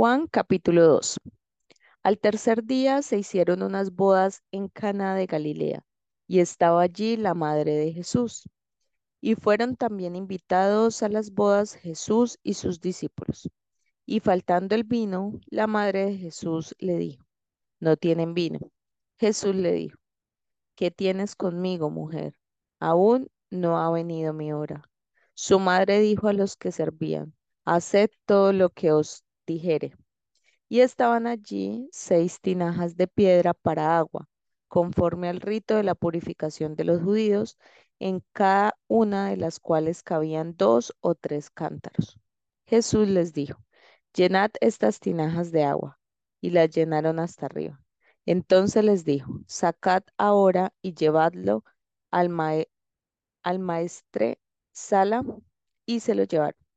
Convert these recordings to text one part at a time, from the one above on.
Juan capítulo 2. Al tercer día se hicieron unas bodas en Cana de Galilea, y estaba allí la madre de Jesús. Y fueron también invitados a las bodas Jesús y sus discípulos. Y faltando el vino, la madre de Jesús le dijo, no tienen vino. Jesús le dijo, ¿qué tienes conmigo, mujer? Aún no ha venido mi hora. Su madre dijo a los que servían, haced todo lo que os Y estaban allí seis tinajas de piedra para agua, conforme al rito de la purificación de los judíos, en cada una de las cuales cabían dos o tres cántaros. Jesús les dijo, llenad estas tinajas de agua, y las llenaron hasta arriba. Entonces les dijo, sacad ahora y llevadlo al, al maestre Sala, y se lo llevaron.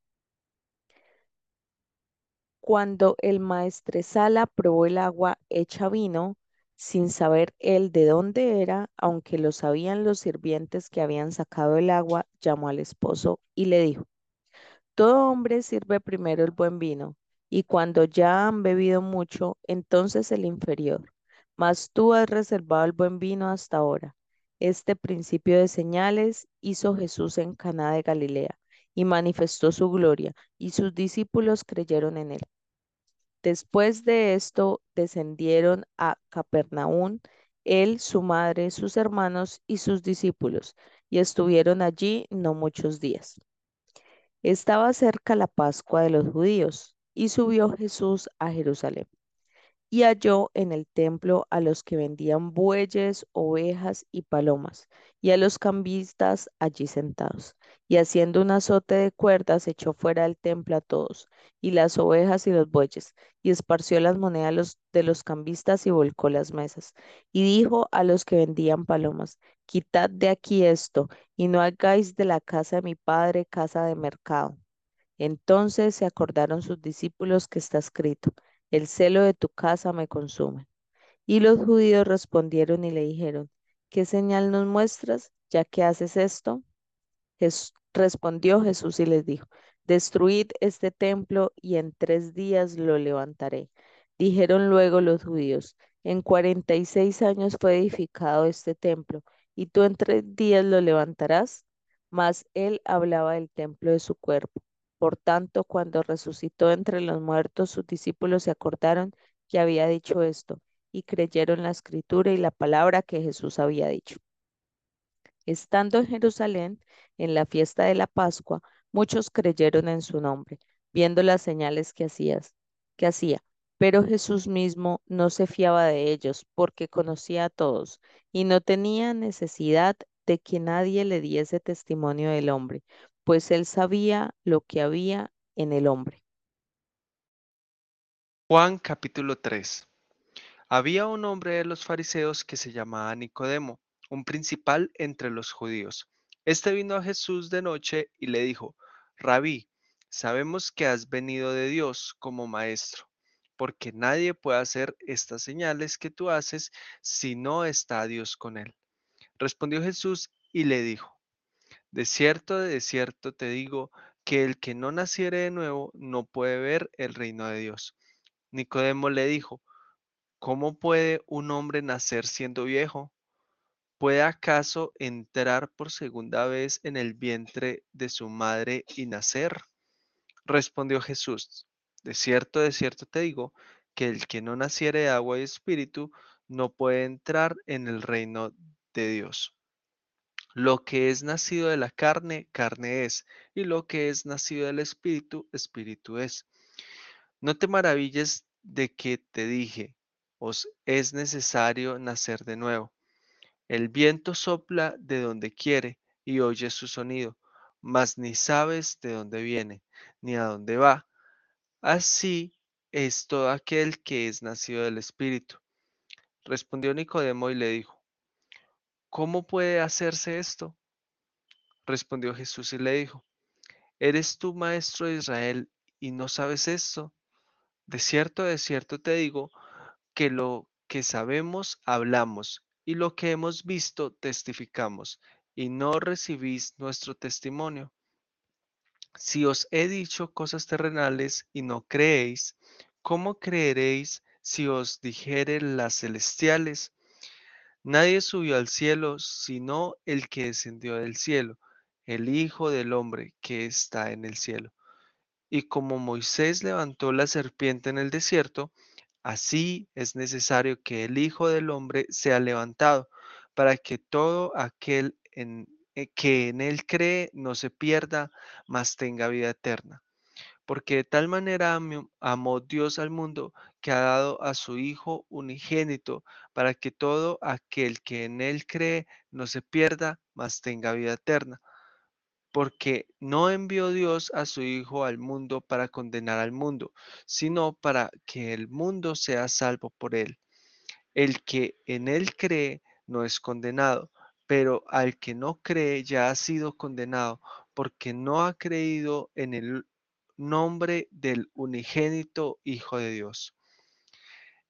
Cuando el maestresala probó el agua hecha vino, sin saber él de dónde era, aunque lo sabían los sirvientes que habían sacado el agua, llamó al esposo y le dijo, Todo hombre sirve primero el buen vino, y cuando ya han bebido mucho, entonces el inferior. Mas tú has reservado el buen vino hasta ahora. Este principio de señales hizo Jesús en Caná de Galilea y manifestó su gloria, y sus discípulos creyeron en él. Después de esto descendieron a Capernaum, él, su madre, sus hermanos y sus discípulos, y estuvieron allí no muchos días. Estaba cerca la Pascua de los judíos, y subió Jesús a Jerusalén y halló en el templo a los que vendían bueyes, ovejas y palomas, y a los cambistas allí sentados. Y haciendo un azote de cuerdas, echó fuera del templo a todos, y las ovejas y los bueyes, y esparció las monedas de los cambistas y volcó las mesas. Y dijo a los que vendían palomas, quitad de aquí esto, y no hagáis de la casa de mi padre casa de mercado. Entonces se acordaron sus discípulos que está escrito, el celo de tu casa me consume. Y los judíos respondieron y le dijeron, ¿qué señal nos muestras ya que haces esto? respondió Jesús y les dijo, destruid este templo y en tres días lo levantaré. Dijeron luego los judíos, en cuarenta y seis años fue edificado este templo, y tú en tres días lo levantarás. Mas él hablaba del templo de su cuerpo. Por tanto, cuando resucitó entre los muertos, sus discípulos se acordaron que había dicho esto y creyeron la escritura y la palabra que Jesús había dicho. Estando en Jerusalén, en la fiesta de la Pascua, muchos creyeron en su nombre, viendo las señales que, hacía. Pero Jesús mismo no se fiaba de ellos, porque conocía a todos, y no tenía necesidad de que nadie le diese testimonio del hombre, pues él sabía lo que había en el hombre. Juan capítulo 3 Había un hombre de los fariseos que se llamaba Nicodemo, un principal entre los judíos. Este vino a Jesús de noche y le dijo, Rabí, sabemos que has venido de Dios como maestro, porque nadie puede hacer estas señales que tú haces si no está Dios con él. Respondió Jesús y le dijo, de cierto, de cierto te digo que el que no naciere de nuevo no puede ver el reino de Dios. Nicodemo le dijo, ¿cómo puede un hombre nacer siendo viejo? ¿Puede acaso entrar por segunda vez en el vientre de su madre y nacer? Respondió Jesús, de cierto, de cierto te digo, que el que no naciere de agua y espíritu no puede entrar en el reino de Dios. Lo que es nacido de la carne, carne es, y lo que es nacido del espíritu, espíritu es. No te maravilles de que te dije, os es necesario nacer de nuevo. El viento sopla de donde quiere y oye su sonido, mas ni sabes de dónde viene, ni a dónde va. Así es todo aquel que es nacido del Espíritu. Respondió Nicodemo y le dijo, ¿Cómo puede hacerse esto? Respondió Jesús y le dijo, ¿eres tú maestro de Israel y no sabes esto? De cierto, de cierto te digo que lo que sabemos hablamos y lo que hemos visto testificamos y no recibís nuestro testimonio. Si os he dicho cosas terrenales y no creéis, ¿cómo creeréis si os dijere las celestiales? Nadie subió al cielo sino el que descendió del cielo, el Hijo del Hombre que está en el cielo. Y como Moisés levantó la serpiente en el desierto, así es necesario que el Hijo del Hombre sea levantado, para que todo aquel en, eh, que en él cree no se pierda, mas tenga vida eterna. Porque de tal manera amó, amó Dios al mundo que ha dado a su Hijo unigénito, para que todo aquel que en él cree no se pierda, mas tenga vida eterna porque no envió Dios a su Hijo al mundo para condenar al mundo, sino para que el mundo sea salvo por él. El que en él cree no es condenado, pero al que no cree ya ha sido condenado, porque no ha creído en el nombre del unigénito Hijo de Dios.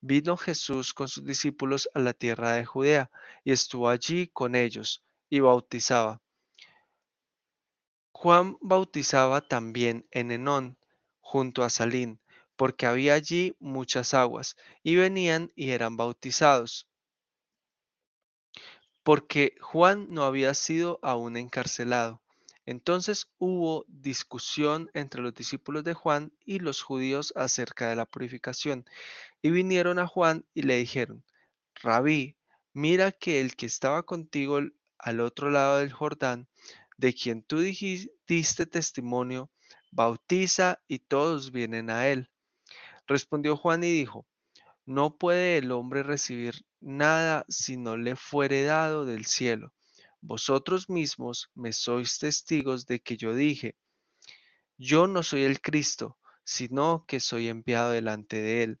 Vino Jesús con sus discípulos a la tierra de Judea y estuvo allí con ellos y bautizaba. Juan bautizaba también en Enón, junto a Salín, porque había allí muchas aguas, y venían y eran bautizados. Porque Juan no había sido aún encarcelado. Entonces hubo discusión entre los discípulos de Juan y los judíos acerca de la purificación. Y vinieron a Juan y le dijeron, Rabí, mira que el que estaba contigo al otro lado del Jordán, de quien tú diste testimonio, bautiza y todos vienen a él. Respondió Juan y dijo, no puede el hombre recibir nada si no le fuere dado del cielo. Vosotros mismos me sois testigos de que yo dije, yo no soy el Cristo, sino que soy enviado delante de él.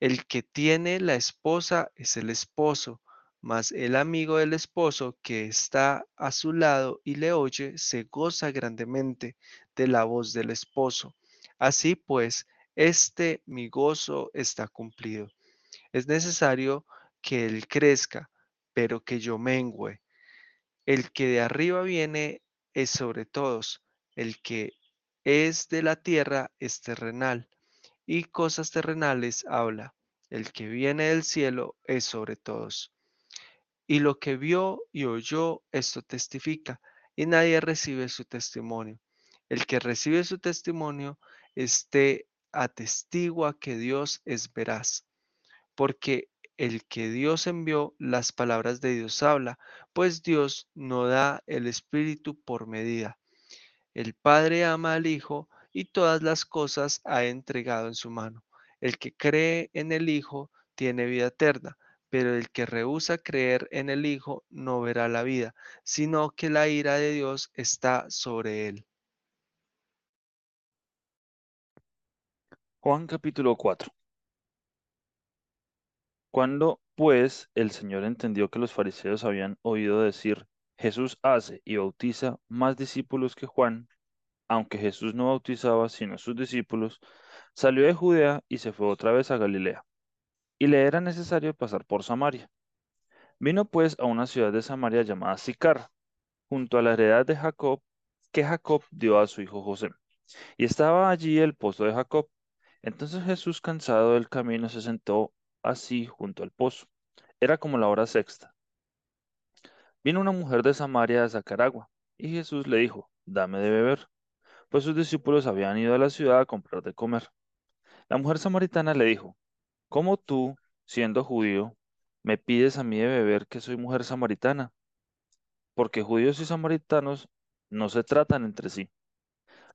El que tiene la esposa es el esposo, mas el amigo del esposo que está a su lado y le oye se goza grandemente de la voz del esposo. Así pues, este mi gozo está cumplido. Es necesario que él crezca, pero que yo mengüe. El que de arriba viene es sobre todos, el que es de la tierra es terrenal, y cosas terrenales habla. El que viene del cielo es sobre todos. Y lo que vio y oyó, esto testifica, y nadie recibe su testimonio. El que recibe su testimonio, este atestigua que Dios es veraz, porque el que Dios envió, las palabras de Dios habla, pues Dios no da el Espíritu por medida. El Padre ama al Hijo y todas las cosas ha entregado en su mano. El que cree en el Hijo tiene vida eterna, pero el que rehúsa creer en el Hijo no verá la vida, sino que la ira de Dios está sobre él. Juan capítulo 4 Cuando pues el Señor entendió que los fariseos habían oído decir, Jesús hace y bautiza más discípulos que Juan, aunque Jesús no bautizaba sino sus discípulos, salió de Judea y se fue otra vez a Galilea. Y le era necesario pasar por Samaria. Vino pues a una ciudad de Samaria llamada Sicar, junto a la heredad de Jacob, que Jacob dio a su hijo José. Y estaba allí el pozo de Jacob. Entonces Jesús, cansado del camino, se sentó así junto al pozo. Era como la hora sexta. Vino una mujer de Samaria a sacar agua, y Jesús le dijo, dame de beber, pues sus discípulos habían ido a la ciudad a comprar de comer. La mujer samaritana le dijo, ¿cómo tú, siendo judío, me pides a mí de beber que soy mujer samaritana? Porque judíos y samaritanos no se tratan entre sí.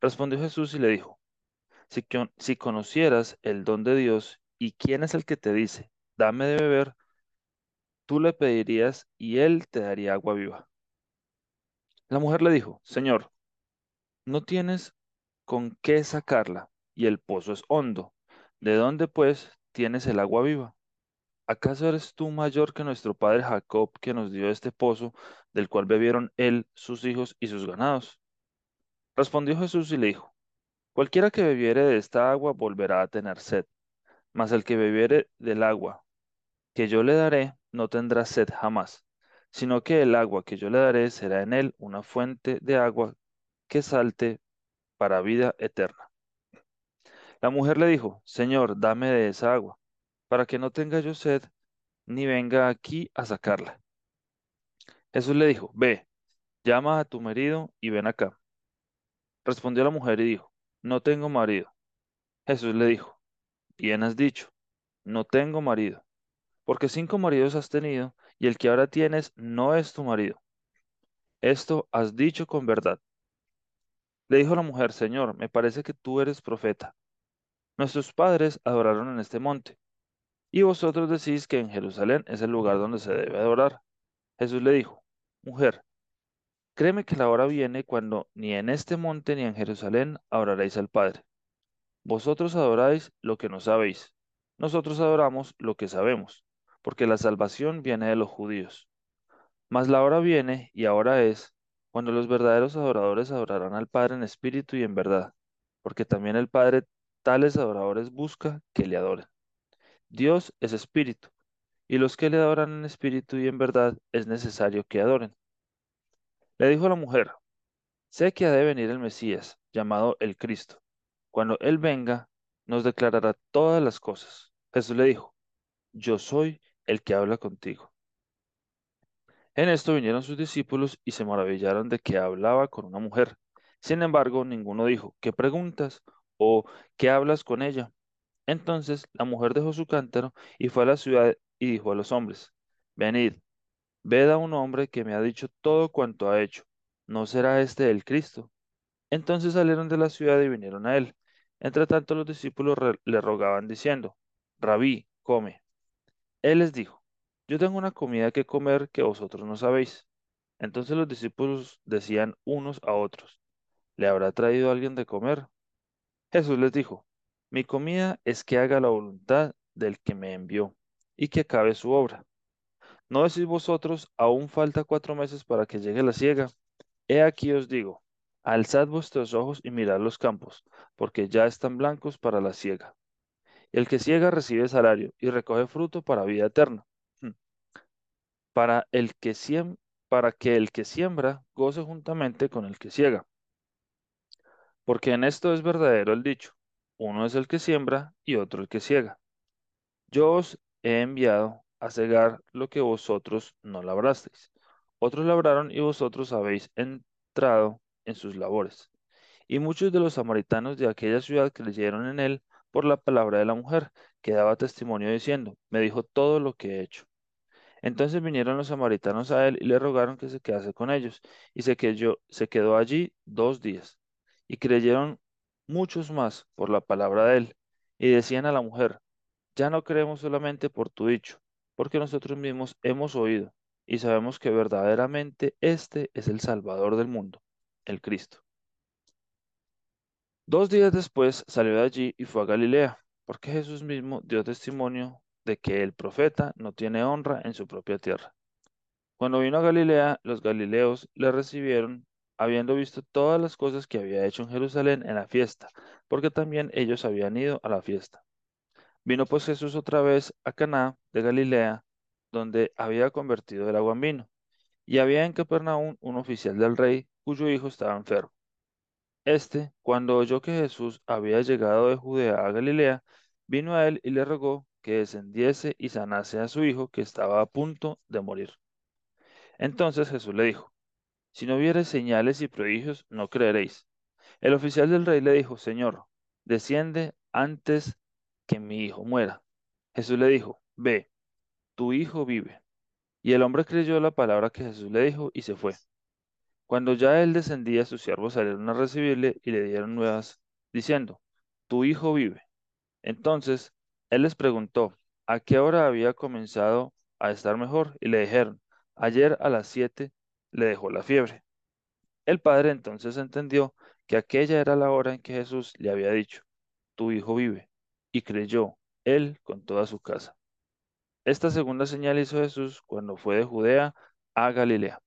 Respondió Jesús y le dijo, si, si conocieras el don de Dios ¿Y quién es el que te dice, dame de beber? Tú le pedirías y él te daría agua viva. La mujer le dijo, Señor, no tienes con qué sacarla y el pozo es hondo. ¿De dónde, pues, tienes el agua viva? ¿Acaso eres tú mayor que nuestro padre Jacob, que nos dio este pozo, del cual bebieron él, sus hijos y sus ganados? Respondió Jesús y le dijo, Cualquiera que bebiere de esta agua volverá a tener sed, mas el que bebiere del agua que yo le daré no tendrá sed jamás, sino que el agua que yo le daré será en él una fuente de agua que salte para vida eterna. La mujer le dijo, Señor, dame de esa agua, para que no tenga yo sed, ni venga aquí a sacarla. Jesús le dijo, Ve, llama a tu marido y ven acá. Respondió la mujer y dijo, No tengo marido. Jesús le dijo, Bien has dicho, no tengo marido, porque cinco maridos has tenido, y el que ahora tienes no es tu marido. Esto has dicho con verdad. Le dijo la mujer, Señor, me parece que tú eres profeta. Nuestros padres adoraron en este monte, y vosotros decís que en Jerusalén es el lugar donde se debe adorar. Jesús le dijo, Mujer, créeme que la hora viene cuando ni en este monte ni en Jerusalén adoraréis al Padre. Vosotros adoráis lo que no sabéis, nosotros adoramos lo que sabemos, porque la salvación viene de los judíos. Mas la hora viene, y ahora es, cuando los verdaderos adoradores adorarán al Padre en espíritu y en verdad, porque también el Padre tales adoradores busca que le adoren. Dios es espíritu, y los que le adoran en espíritu y en verdad es necesario que adoren. Le dijo la mujer, sé que ha de venir el Mesías, llamado el Cristo. Cuando Él venga, nos declarará todas las cosas. Jesús le dijo, yo soy el que habla contigo. En esto vinieron sus discípulos y se maravillaron de que hablaba con una mujer. Sin embargo, ninguno dijo, ¿qué preguntas? o ¿qué hablas con ella? Entonces la mujer dejó su cántaro y fue a la ciudad y dijo a los hombres, Venid, ved a un hombre que me ha dicho todo cuanto ha hecho. ¿No será este el Cristo? Entonces salieron de la ciudad y vinieron a él. Entre tanto los discípulos le rogaban diciendo, Rabí, come. Él les dijo, Yo tengo una comida que comer que vosotros no sabéis. Entonces los discípulos decían unos a otros, ¿le habrá traído alguien de comer? Jesús les dijo, mi comida es que haga la voluntad del que me envió y que acabe su obra. ¿No decís vosotros, aún falta cuatro meses para que llegue la siega? He aquí os digo, alzad vuestros ojos y mirad los campos, porque ya están blancos para la siega. El que ciega recibe salario y recoge fruto para vida eterna. Hmm. Para, el que para que el que siembra goce juntamente con el que ciega. Porque en esto es verdadero el dicho, uno es el que siembra y otro el que ciega. Yo os he enviado a cegar lo que vosotros no labrasteis. Otros labraron y vosotros habéis entrado en sus labores. Y muchos de los samaritanos de aquella ciudad creyeron en él por la palabra de la mujer, que daba testimonio diciendo, me dijo todo lo que he hecho. Entonces vinieron los samaritanos a él y le rogaron que se quedase con ellos, y se quedó, se quedó allí dos días. Y creyeron muchos más por la palabra de él, y decían a la mujer, ya no creemos solamente por tu dicho, porque nosotros mismos hemos oído y sabemos que verdaderamente este es el Salvador del mundo, el Cristo. Dos días después salió de allí y fue a Galilea, porque Jesús mismo dio testimonio de que el profeta no tiene honra en su propia tierra. Cuando vino a Galilea, los galileos le recibieron, habiendo visto todas las cosas que había hecho en Jerusalén en la fiesta, porque también ellos habían ido a la fiesta. Vino pues Jesús otra vez a Caná de Galilea, donde había convertido el agua en vino. Y había en Capernaum un oficial del rey cuyo hijo estaba enfermo. Este, cuando oyó que Jesús había llegado de Judea a Galilea, vino a él y le rogó que descendiese y sanase a su hijo que estaba a punto de morir. Entonces Jesús le dijo, si no vieres señales y prodigios, no creeréis. El oficial del rey le dijo, Señor, desciende antes que mi hijo muera. Jesús le dijo, ve, tu hijo vive. Y el hombre creyó la palabra que Jesús le dijo y se fue. Cuando ya él descendía, sus siervos salieron a recibirle y le dieron nuevas, diciendo, Tu hijo vive. Entonces él les preguntó, ¿a qué hora había comenzado a estar mejor? Y le dijeron, ayer a las siete le dejó la fiebre. El padre entonces entendió que aquella era la hora en que Jesús le había dicho, Tu hijo vive. y creyó él con toda su casa. Esta segunda señal hizo Jesús cuando fue de Judea a Galilea.